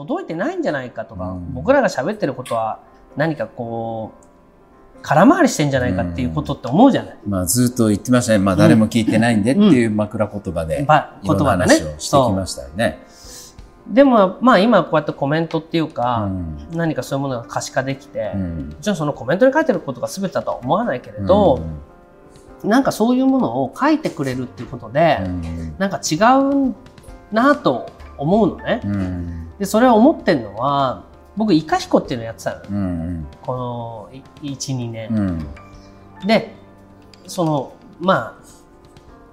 届いてないんじゃないかとか、うん。僕らが喋ってることは何かこう空回りしてんじゃないかっていうことって思うじゃない、まあずっと言ってましたね。まあ誰も聞いてないんでっていう枕言葉で、言葉話をしてきましたよね。でもまあ今こうやってコメントっていうか、うん。何かそういうものが可視化できて、もうん。ちろんそのコメントに書いてることが全てだとは思わないけれど、なんかそういうものを書いてくれるっていうことで、うん。なんか違うなと思うのね。うんで、それを思ってるのは、僕、イカヒコっていうのやってたのよ。うんこのい1、2年。うん。で、その、まあ、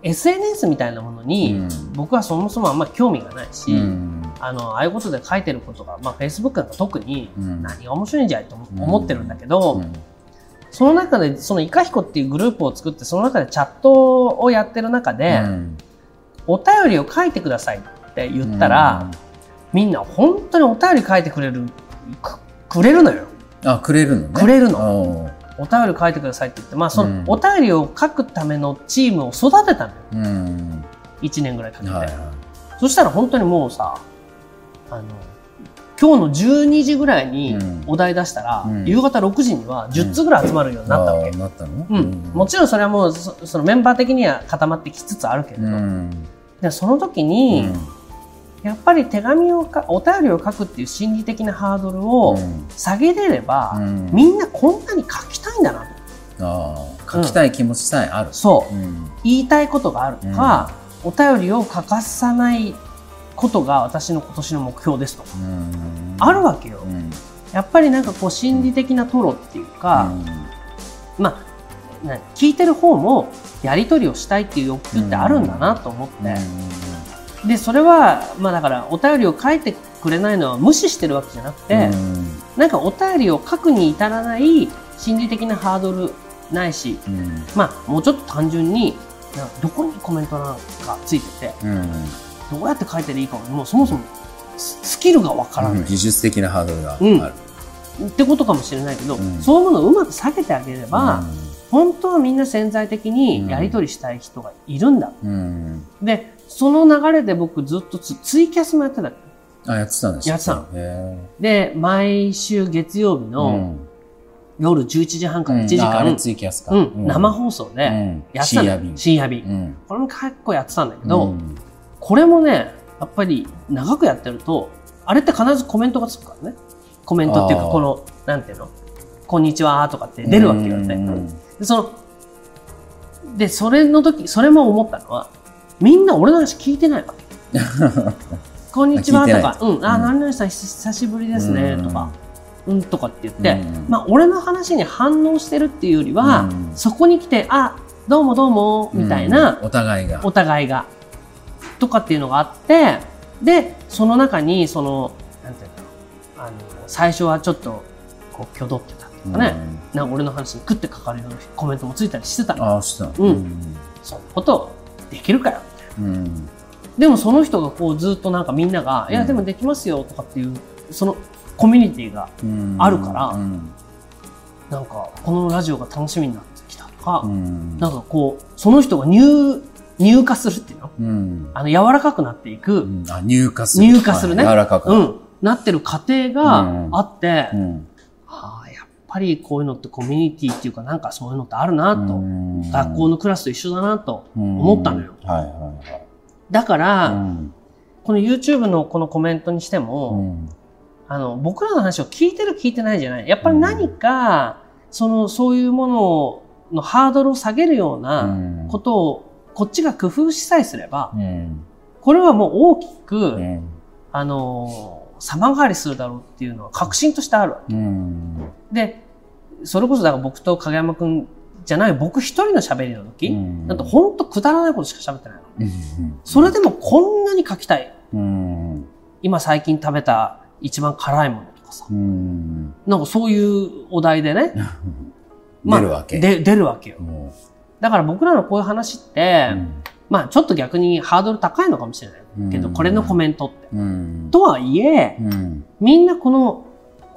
SNS みたいなものに、うん。僕はそもそもあんまり興味がないし、うん。あの、ああいうことで書いてることが、まあ、Facebook なんか特にうん。何が面白いんじゃいと思ってるんだけど、うん。その中で、そのイカヒコっていうグループを作って、その中でチャットをやってる中で、うん。お便りを書いてくださいって言ったら、みんな本当にお便り書いてくれる、くくれるのよ。あ、くれるのね。くれるの。の。お便り書いてくださいって言って、まあ、その、うんお便りを書くためのチームを育てたのよ。うん。1年ぐらいかけて。はいはそしたら本当にもうさ、あの、今日の12時ぐらいにうんお題出したら、うん夕方6時には10つぐらい集まるようにい。なったわけ。あーなったの？うん。もちろんそれはもうそ、そのメンバー的には固まってきつつあるけれど、うん。でその時に、やっぱり手紙をか、お便りを書くっていう心理的なハードルをうん下げれれば、うんみんなこんなに書きたいんだなと。書きたい気持ちさえある。そう。うん。言いたいことがあるとか、お便りを書かさないことが私の今年の目標ですとか、うんあるわけよ。うん。やっぱりなんかこう心理的なトロっていうか、まあ、な聞いてる方もやり取りをしたいっていう欲求ってあるんだなと思って、で、それは、まあだからお便りを書いてくれないのは無視してるわけじゃなくて、なんかお便りを書くに至らない心理的なハードルないし、うん。まあもうちょっと単純に、どこにコメントなんかついてて、うん。どうやって書いていいかも、もうそもそもススキルがわからない。技術的なハードルがうんある。ってことかもしれないけど、うんそういうものをうまく避けてあげれば、本当はみんな潜在的うんにやり取りしたい人がいるんだ。うん。で、その流れで僕ずっとツツイキャスもやってた。あ、やってたんですか？やってたのへで、毎週月曜日ーの夜11時半から1時間、うんツイキャスか。うん生放送でうんやってたのよ深夜便。深夜便。うん。これも結構やってたんだけど、うんこれもね、やっぱり長くやってると、あれって必ずコメントがつくからね。コメントっていうか、この、なんていうの？こんにちはとかって出るわけよね。うんで、その、で、それの時、それも思ったのは、みんな俺の話聞いてないわけ。こんにちは。とか、うん、あ、うん。何々さん久しぶりですね、うん。とか、うん、とかって言って、うん。まあ、俺の話に反応してるっていうよりは、うん。そこに来て、あ、どうもどうも、みたいな、うんお互いが。お互いが、とかっていうのがあって、で、その中に、その、なんていうの、あの、最初はちょっと、こう、挙動ってたっていうかね、なんか俺の話に食ってかかるようなコメントもついたりしてたの。ああ、した。うん。そんなことできるかよ。うん。でもその人がこうずっとなんかみんなが、いやうんでもできますよとかっていう、そのコミュニティが、うん。あるからうん。なんかこのラジオが楽しみになってきたとか、うん。なんかこう、その人が入、入化するっていうの？うん。あの柔らかくなっていく、うん。あ、入荷する。入荷するね。はい。柔らかく。うん、なってる過程があって、うん。ああ、やっぱりこういうのってコミュニティっていうかなんかそういうのってあるなと、うん。学校のクラスと一緒だなと思ったのよ。はいはいはい。だから、うん。この YouTube のこのコメントにしても、うん。あの、僕らの話を聞いてる聞いてないじゃない。やっぱり何か、その、そういうもののハードルを下げるよううなん。ことを、こっちが工夫しさえすれば、うん。これはもう大きく、うん。あの、様変わりするだろうっていうのは確信としてあるわけ。うん。で、それこそだから僕と影山くんじゃない僕一人の喋りの時、うんなんとほんとくだらないことしか喋ってないの。うんそれでもこんなに書きたい。うん今最近食べた一番辛いものとかさ。うんなんかそういうお題でね。出るわけ。で、出るわけよ。もだから僕らのこういう話って、うまあちょっと逆にハードル高いのかもしれないけど、うんこれのコメントって。うんとはいえ、うんみんなこの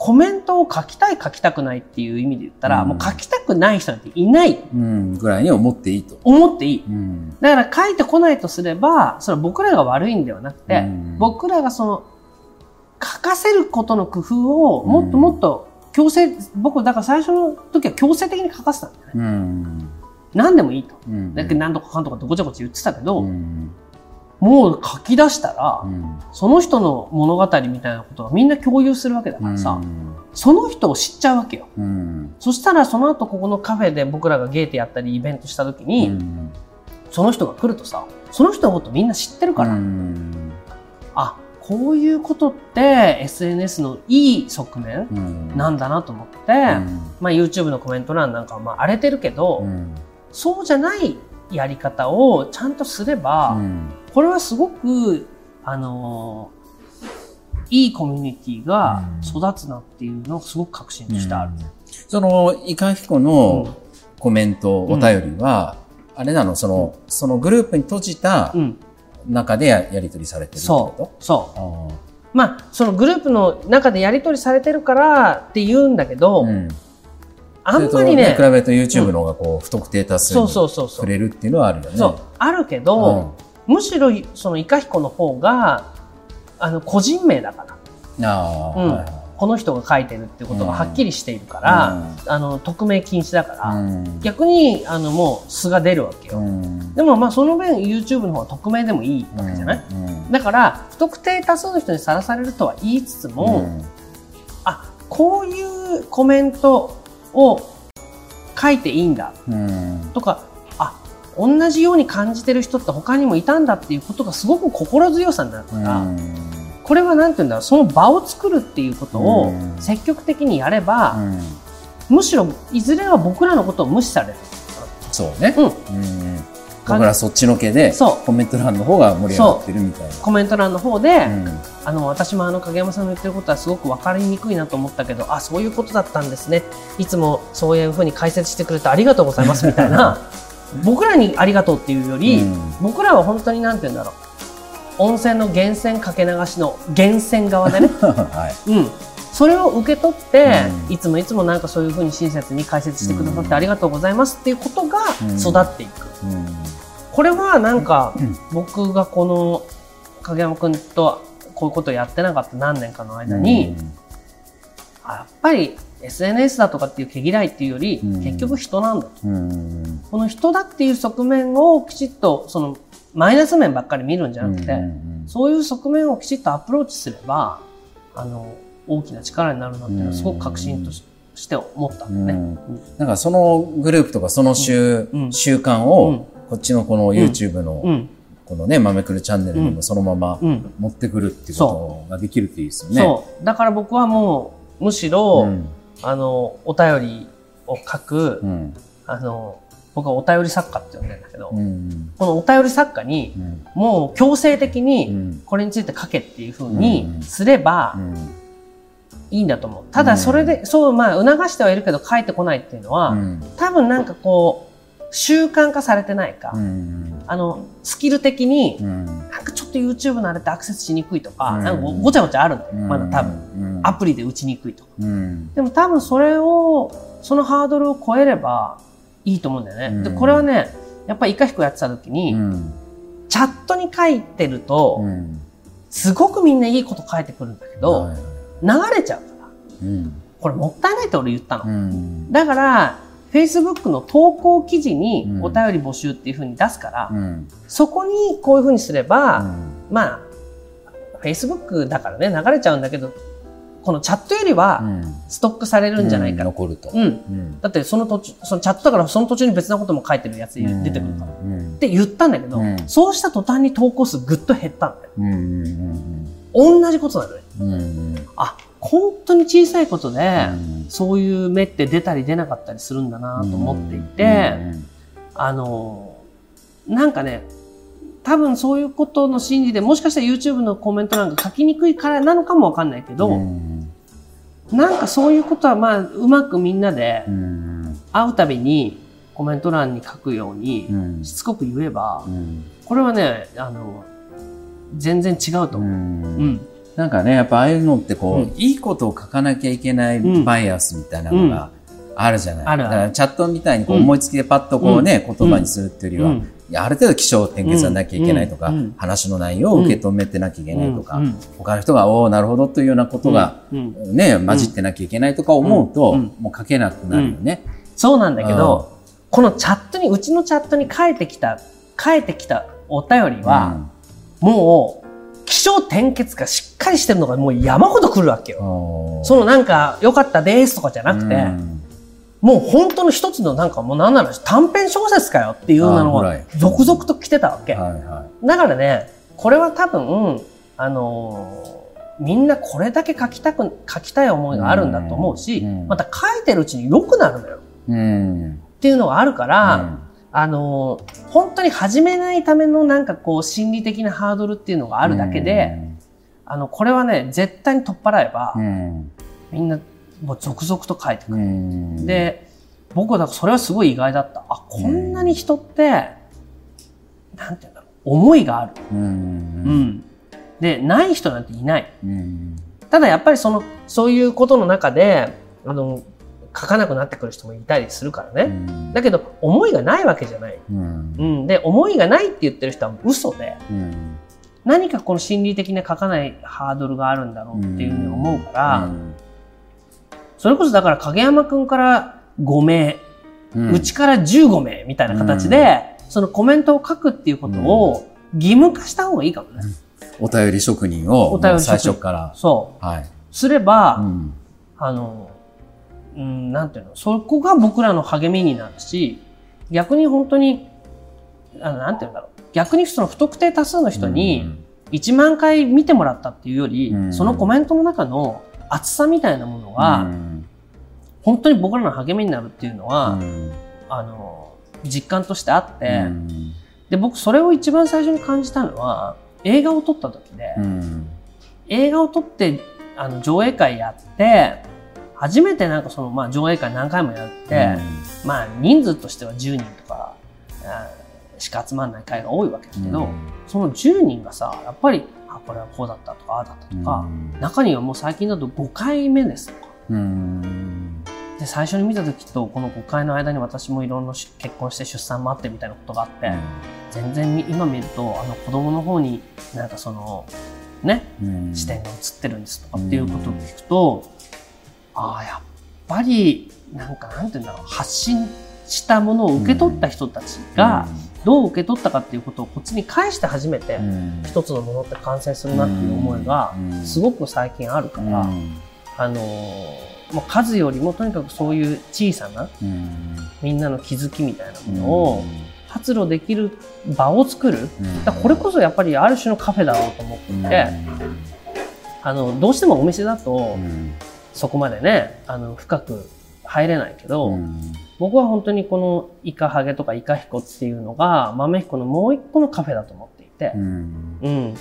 コメントを書きたい書きたくないっていう意味で言ったら、うんもう書きたくない人なんていない。うんぐらいに思っていいと。思っていい。うんだから書いてこないとすれば、それは僕らが悪いんではなくて、うん僕らがその、書かせることの工夫をもっともっと強制、僕だから最初の時は強制的に書かせたんだよね。うん。何でもいいと。うん。だけど何とかかんとかってごちゃごちゃ言ってたけど、うん。もう書き出したら、うん。その人の物語みたいなことがみんな共有するわけだからさ、その人を知っちゃうわけよ。うん。そしたらその後ここのカフェで僕らがゲーテやったりイベントした時に、うん。その人が来るとさ、その人のことみんな知ってるから、うん。あ、こういうことって SNS のいい側面うん。なんだなと思って、まあ YouTube のコメント欄なんかはまあ荒れてるけど、うん。そうじゃないやり方をちゃんとすれば、うんこれはすごく、あのーいいコミュニティが育つなっていうのをすごく確信としてある。その、イカヒコのコメント、お便りは、あれなの？その、そのグループに閉じたうん。中でややり取りされてるってそこう。そう。とまあ、そのグループの中でやり取りされてるからって言うんだけど、うんあんまりねと比、べると YouTube の方がこう、不特定多数そうにそうそうそう。触れるっていうのはあるよね。そう。あるけど、むしろそのイカヒコの方が、あの、個人名だから。うん。この人が書いてるってことがはっきりしているから、あの、匿名禁止だから、うん。逆に、あの、もう素が出るわけよ。うん。でもまあその分 YouTube の方は匿名でもいいわけじゃない、うんだから不特定多数の人にさらされるとは言いつつも、あこういうコメントを書いていいんだうん。とかあ同じように感じてる人って他にもいたんだっていうことがすごく心強さになるから、うん。これはなんて言うんだろうその場を作るっていうことをうん。積極的にやれば、うん。むしろいずれは僕らのことを無視される。そうね。うん。うん。僕らそっちのけでそう。コメント欄の方が盛り上がってるみたいな。コメント欄の方で、うん。あの私もあの影山さんの言ってることはすごく分かりにくいなと思ったけどあそういうことだったんですね。いつもそういうふうに解説してくれてありがとうございますみたいな 僕らにありがとうっていうより、うん。僕らは本当になんて言うんだろう。温泉の源泉かけ流しの源泉側でね、はい。うん、それを受け取って、うん。いつもいつもなんかそういうふうに親切に解説してくださってありがとうございますっていうことがうん。育っていく。うん。これはなんかうん。僕がこの影山君とこういうことをやってなかった何年かの間に、あやっぱり SNS だとかっていう毛嫌いっていうより、うん。結局人なんだと。うん。この人だっていう側面をきちっと、そのマイナス面ばっかり見るんじゃなくて、うんそういう側面をきちっとアプローチすれば、あの、大きな力になるなっていうのはすごく確信としして思ったんだね。うん。なんかそのグループとかその習,、うん。習慣うん。をこっちのこの YouTube のうん。このね、豆くるチャンネルにもそのままうん。持ってくるっていうことができるっていいですよね。そう。だから僕はもう、むしろ、うんあの、お便りを書く、うん。あの、僕はお便り作家って呼んでるんだけど、うんこのお便り作家に、うん。もう強制的うに、ん。これについて書けっていうふううん。にすればいいんだと思う。ただそれで、そう、まあ促してはいるけど書いてこないっていうのは、うん。多分なんかこう、習慣化されてないか、うんあの、スキル的に、うん。なんかちょっと YouTube のあれってアクセスしにくいとか、うん。なんかごちゃごちゃあるんだよ、まだ多分。分アプリで打ちにくいとか。うん。でも多分それを、そのハードルを超えればいいと思うんだよね。で、うん。これはね、やっぱりイカヒコやってた時に、うん。チャットに書いてると、うん。すごくみんないいこと書いてくるんだけど、はい。流れちゃうから。うん。これもったいないって俺言ったの。うん。だから、Facebook の投稿記事にうんお便り募集っていう風に出すから、うんそこにこういう風にすれば、うんまあ、Facebook だからね、流れちゃうんだけど、このチャットよりはストックされるんじゃないか。残ると。うん。うんだってその途中、そのチャットだからその途中に別なことも書いてるやつ出てくるから。っうんて言ったんだけど、うんそうした途端に投稿数ぐっと減ったんだよ。同じことなのね。あ、本当に小さいことで、うん。そういう目って出たり出なかったりするんだなと思っていて、あの、なんかね、多分そういうことの心理で、もしかしたら YouTube のコメント欄が書きにくいからなのかもわかんないけど、うん。なんかそういうことはまあ、うまくみんなでうん。会うたびにコメント欄に書くようにうん。しつこく言えばう、ん。これはね、あの、全然違うとう思う。うん。ん。なんかね、やっぱああいうのってこう、うん。いいことを書かなきゃいけないうん。バイアスみたいなのがあるじゃない。あるある。だからチャットみたいにこう思いつきでパッとこうね、うん。言葉にするっていうよりは、ある程度気象転結はなきゃいけないとか、うん。うん。話の内容を受け止めてなきゃいけないとか、うん。うん。他の人が、おおなるほどというようなことが、うん。うん。ね、混じってなきゃいけないとか思うと、うん。もう書けなくなるよね。そうなんだけど、このチャットに、うちのチャットに書いてきた、書いてきたお便りは、もう、気象転結がしっかりしてるのがもう山ほど来るわけうんよ。そのなんか、良かったですとかじゃなくて、うん。もう本当の一つのなんかもうなんなら短編小説かよっていうのが続々と来てたわけ。だからね、これは多分、あのーみんなこれだけ書きたく、書きたい思いがあるんだと思うし、うん。また書いてるうちに良くなるのよ。っていうのがあるから、あのー本当に始めないためのなんかこう心理的なハードルっていうのがあるだけで、あの、これはね、絶対に取っ払えば、うん、みんなもう続々と書いてくうる。ん。で、僕はだからそれはすごい意外だった。あ、こんなに人って、なんていうんだろう、思いがある。うん。で、ない人なんていない。うん、ただやっぱりその、そういうことの中で、あの、書かなくなってくる人もいたりするからね。だけど、思いがないわけじゃない。うんう、ん。で、思いがないって言ってる人は嘘で、うん、何かこの心理的な書かないハードルがあるんだろうっていうふうに思うから、それこそだから影山くんから5名、うん、うちから15名みたいな形で、そのコメントを書くっていうことを義務化した方がいいかもね。お便り職人をお便り職人もう最初から。そう。はい。すれば、うん、あの、うん、なんていうの、そこが僕らの励みになるし、逆に本当に、あの、なんていうんだろう。逆にその不特定多数の人に1万回見てもらったっていうより、うん。そのコメントの中の厚さみたいなものが、うん、本当に僕らの励みになるっていうのは、うん、あの、実感としてあって、うん、で、僕それを一番最初に感じたのは、映画を撮った時で、うん、映画を撮って、あの、上映会やって、初めてなんかその、まあ上映会何回もやって、まあ人数としては10人とか、しか集まんない会が多いわけだけど、その10人がさ、やっぱり、あ、これはこうだったとか、ああだったとか、中にはもう最近だと5回目ですとか。うん、で、最初に見た時とこの5回の間に私もいろんなし結婚して出産もあってみたいなことがあって、全然み今見ると、あの子供の方になんかその、ね、うん、視点が映ってるんですとかっていうことを聞くと、ああ、やっぱり、なんかなんて言うんだろう、発信したものを受け取った人たちが、どう受け取ったかっていうことをこっちに返して初めて、うん、一つのものって完成するなっていう思いが、すごく最近あるから、あのーもう数よりもとにかくそういう小さなうん、みんなの気づきみたいなものを発露できる場を作る。だこれこそやっぱりある種のカフェだろうと思っていて、あの、どうしてもお店だとそこまでね、あの、深く入れないけど、僕は本当にこのイカハゲとかイカヒコっていうのが豆彦のもう一個のカフェだと思っていて、うん、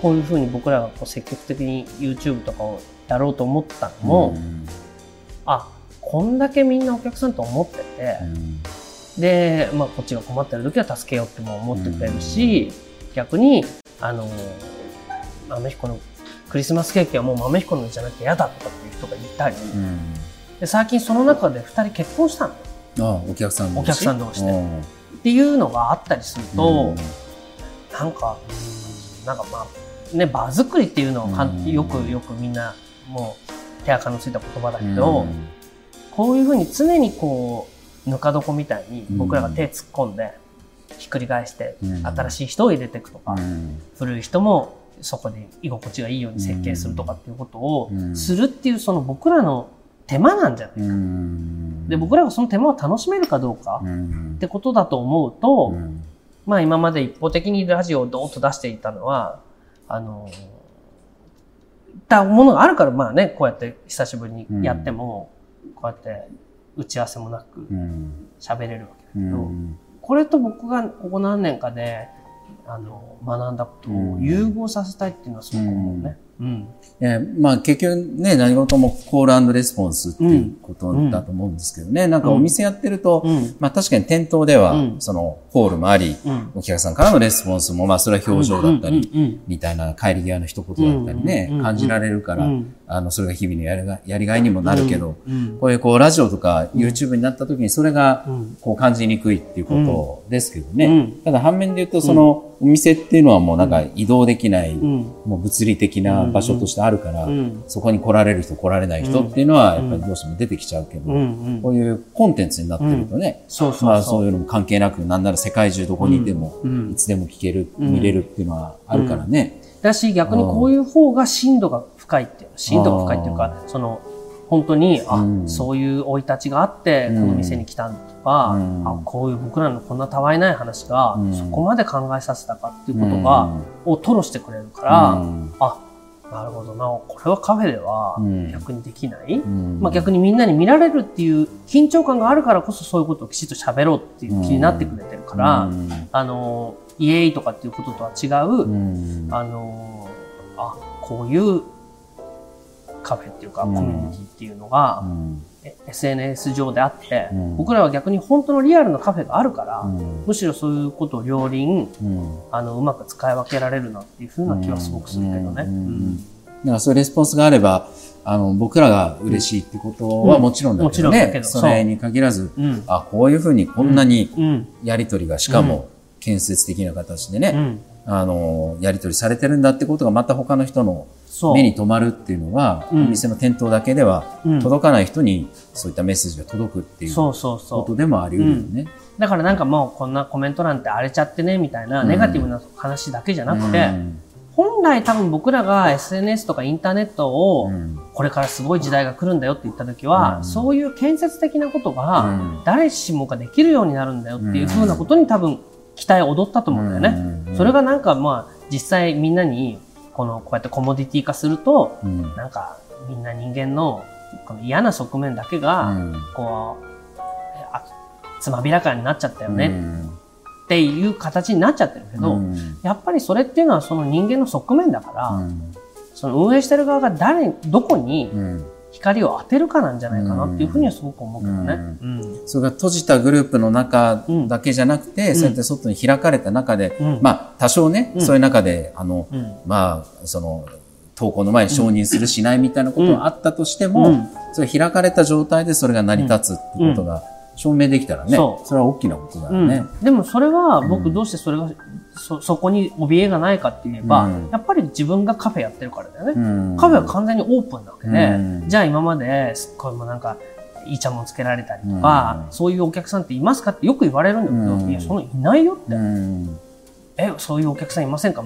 こういうふうに僕らがこう積極的に YouTube とかをやろうと思ったのも、あ、こんだけみんなお客さんと思ってて、で、まあこっちが困ってる時は助けようっても思ってくれるし、逆に、あの、豆彦のクリスマスケーキはもう豆彦のじゃなきゃ嫌だとかっていう人がいたり、で最近その中で2人結婚したの。あお客さんお客さん同士で。っていうのがあったりすると、なんか、うんなんかまあ、ね、場作りっていうのはかんうん。よくよくみんなもう手垢のついた言葉だけど、こういうふうに常にこう、ぬか床みたいに僕らが手突っ込んで、ひっくり返して、新しい人を入れていくとか、古い人もそこで居心地がいいように設計するとかっていうことをするっていうその僕らの手間なんじゃないか。で、僕らがその手間を楽しめるかどうかってことだと思うと、まあ今まで一方的にラジオをドーンと出していたのは、あの、たものがあるから、まあね、こうやって久しぶりにやっても、こうやって打ち合わせもなく喋れるわけだけど、これと僕がここ何年かで、あの、学んだことを融合させたいっていうのはすごく思うね。うん。えまあ結局ね、何事もコールレスポンスっていうことだと思うんですけどね。なんかお店やってると、まあ確かに店頭では、そのコールもあり、お客さんからのレスポンスも、まあそれは表情だったり、みたいな帰り際の一言だったりね、感じられるから、あの、それが日々のやりがやりがいにもなるけど、こういうこう、ラジオとか YouTube になった時にそれが、こう、感じにくいっていうことですけどね。ただ反面で言うと、その、お店っていうのはもうなんか移動できない、もう物理的な場所としてあるから、そこに来られる人来られない人っていうのは、やっぱりどうしても出てきちゃうけど、こういうコンテンツになってるとね、まあそういうのも関係なく、なんなら世界中どこにいても、いつでも聞ける、見れるっていうのはあるからね。だし、逆にこういう方が深度が深いっていう、深度が深いっていうか、その、本当に、あ、うん、そういう生い立ちがあって、この店に来たとか、うん、あこういう僕らのこんなたわいない話が、うん、そこまで考えさせたかっていうことが、を吐露してくれるから、あ、なるほどな、これはカフェでは逆にできない、まあ逆にみんなに見られるっていう緊張感があるからこそそういうことをきちっと喋ろうっていう気になってくれてるから、あの、イエーイとかっていうこととは違う、あの、あ、こういうカフェっていうか、コミュニティっていうのが、うん、SNS 上であって、うん、僕らは逆に本当のリアルなカフェがあるから、うん、むしろそういうことを両輪、あのうまく使い分けられるなっていうふうな気はすごくするけどね。だからそういうレスポンスがあれば、あの、僕らが嬉しいってことはもちろんだけどね、それに限らず、あ、こういうふうにこんなにやりとりがしかも建設的な形でね、あの、やり取りされてるんだってことがまた他の人の目に留まるっていうのは、お店の店頭だけでは届かない人にそういったメッセージが届くっていうことでもあり得るよね。だからなんかもうこんなコメント欄って荒れちゃってねみたいなネガティブな話だけじゃなくて、本来多分僕らが SNS とかインターネットをこれからすごい時代が来るんだよって言った時は、そういう建設的なことが誰しもができるようになるんだよっていうふうなことに多分期待を踊ったと思うんだよね。それがなんかまあ実際みんなにこのこうやってコモディティ化すると、うん、なんかみんな人間のこの嫌な側面だけが、こうあつまびらかになっちゃったよね、っていう形になっちゃってるけど、やっぱりそれっていうのはその人間の側面だから、その運営してる側が誰どこに、光を当てるかなんじゃないかなっていうふうにはすごく思うけどね。うん。それが閉じたグループの中だけじゃなくて、そうやって外に開かれた中で、まあ多少ね、そういう中で、あの、まあ、その、投稿の前に承認するしないみたいなことがあったとしても、それ開かれた状態でそれが成り立つってことが証明できたらね、それは大きなことだよね。でもそれは僕どうしてそれがそ、そこに怯えがないかって言えば、うん、やっぱり自分がカフェやってるからだよね。うん、カフェは完全にオープンなわけで、うん、じゃあ今まですっごいもうなんか、いい茶もつけられたりとか、そういうお客さんっていますかってよく言われるんだけど、いや、そのいないよって。え、そういうお客さんいませんか？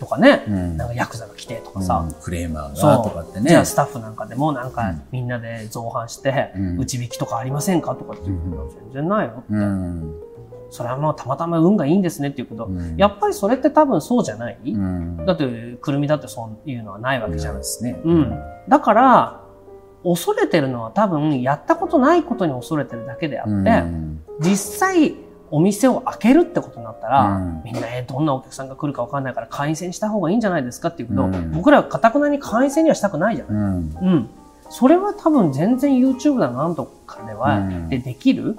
とかね、なんかヤクザが来てとかさ、クレーマーがとかってね。じゃあスタッフなんかでもなんかみんなで造反して、打ち引きとかありませんかとかって言うけど、全然ないよって。それはもうたまたま運がいいんですねっていうけど、うん、やっぱりそれって多分そうじゃない、うん、だって、くるみだってそういうのはないわけじゃないですね。うん。だから、恐れてるのは多分やったことないことに恐れてるだけであって、うん、実際お店を開けるってことになったら、うん、みんな、えどんなお客さんが来るか分かんないから会員制にした方がいいんじゃないですかっていうけど、うん、僕らはかたくなに会員制にはしたくないじゃない。うん。うん、それは多分全然 YouTube だなんとかでは、でできる、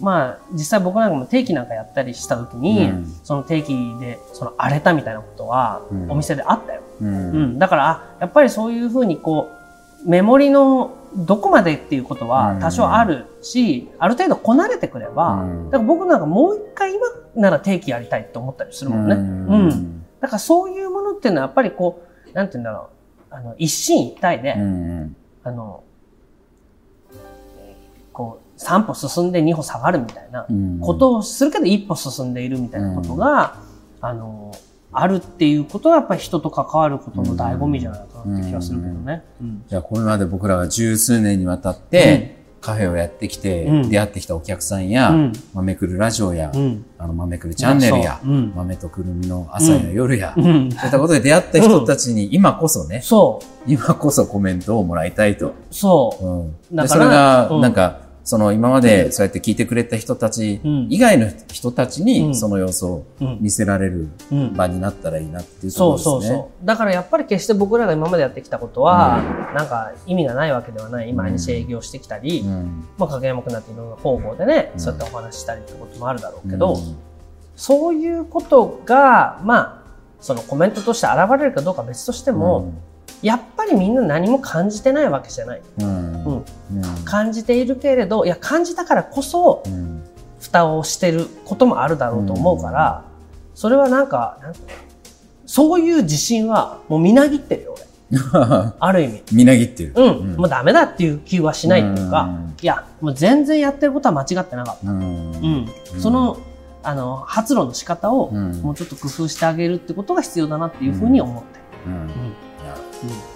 まあ、実際僕なんかも定期なんかやったりした時に、うん、その定期で、その荒れたみたいなことは、お店であったよ。うん。うん、だから、やっぱりそういうふうにこう、メモリのどこまでっていうことは多少あるし、ある程度こなれてくれば、だから僕なんかもう一回今なら定期やりたいって思ったりするもんね。うん。だからそういうものっていうのはやっぱりこう、なんて言うんだろう、あの、一進一退で、あの、こう、3歩進んで2歩下がるみたいなことをするけど1歩進んでいるみたいなことが、あの、あるっていうことはやっぱり人と関わることの醍醐味じゃないかなって気がするけどね。じゃあこれまで僕らが十数年にわたって、カフェをやってきて、出会ってきたお客さんや、豆くるラジオや、あの豆くるチャンネルや、豆とくるみの朝や夜や、そういったことで出会った人たちに今こそね、そう。今こそコメントをもらいたいと。そう。うん、それが、なんか、その今までそうやって聞いてくれた人たち以外の人たちにその様子を見せられる場になったらいいなっていうところですね。そうそうそう。だからやっぱり決して僕らが今までやってきたことは、なんか意味がないわけではない。毎日営業してきたり、まあ影山くなっていろんな方法でね、そうやってお話したりってこともあるだろうけど、そういうことが、まあ、そのコメントとして現れるかどうか別としても、やっぱりみんな何も感じてないわけじゃない。うん感じているけれどいや感じたからこそ、蓋をしてることもあるだろうと思うから、それはなんかそういう自信はもうみなぎってるよ俺。ある意味。みなぎってる。うん、もうダメだっていう気はしないっていうか、いやもう全然やってることは間違ってなかった、うん。そのあの発露の仕方をもうちょっと工夫してあげるってことが必要だなっていうふうに思ってる。うん